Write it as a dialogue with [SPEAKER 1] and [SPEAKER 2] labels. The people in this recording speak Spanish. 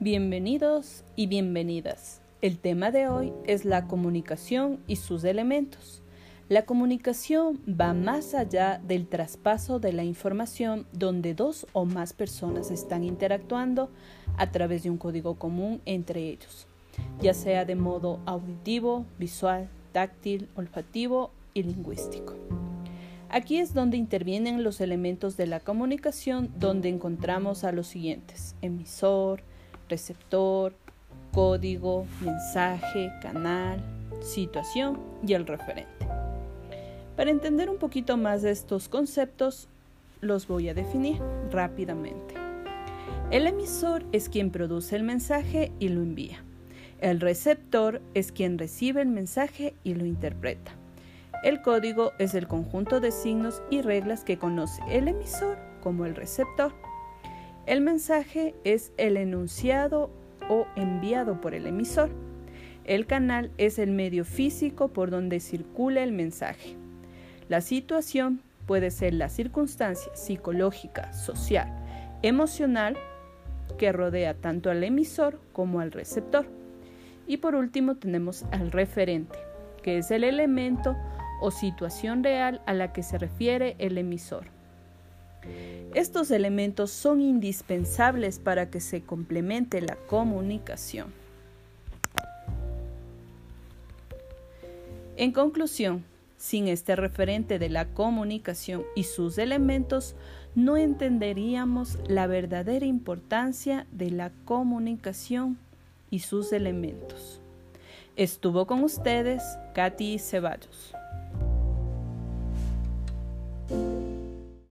[SPEAKER 1] Bienvenidos y bienvenidas. El tema de hoy es la comunicación y sus elementos. La comunicación va más allá del traspaso de la información donde dos o más personas están interactuando a través de un código común entre ellos, ya sea de modo auditivo, visual, táctil, olfativo y lingüístico. Aquí es donde intervienen los elementos de la comunicación, donde encontramos a los siguientes, emisor, receptor, código, mensaje, canal, situación y el referente. Para entender un poquito más de estos conceptos, los voy a definir rápidamente. El emisor es quien produce el mensaje y lo envía. El receptor es quien recibe el mensaje y lo interpreta. El código es el conjunto de signos y reglas que conoce el emisor como el receptor. El mensaje es el enunciado o enviado por el emisor. El canal es el medio físico por donde circula el mensaje. La situación puede ser la circunstancia psicológica, social, emocional que rodea tanto al emisor como al receptor. Y por último tenemos al referente, que es el elemento o situación real a la que se refiere el emisor. Estos elementos son indispensables para que se complemente la comunicación. En conclusión, sin este referente de la comunicación y sus elementos, no entenderíamos la verdadera importancia de la comunicación y sus elementos. Estuvo con ustedes Katy Ceballos.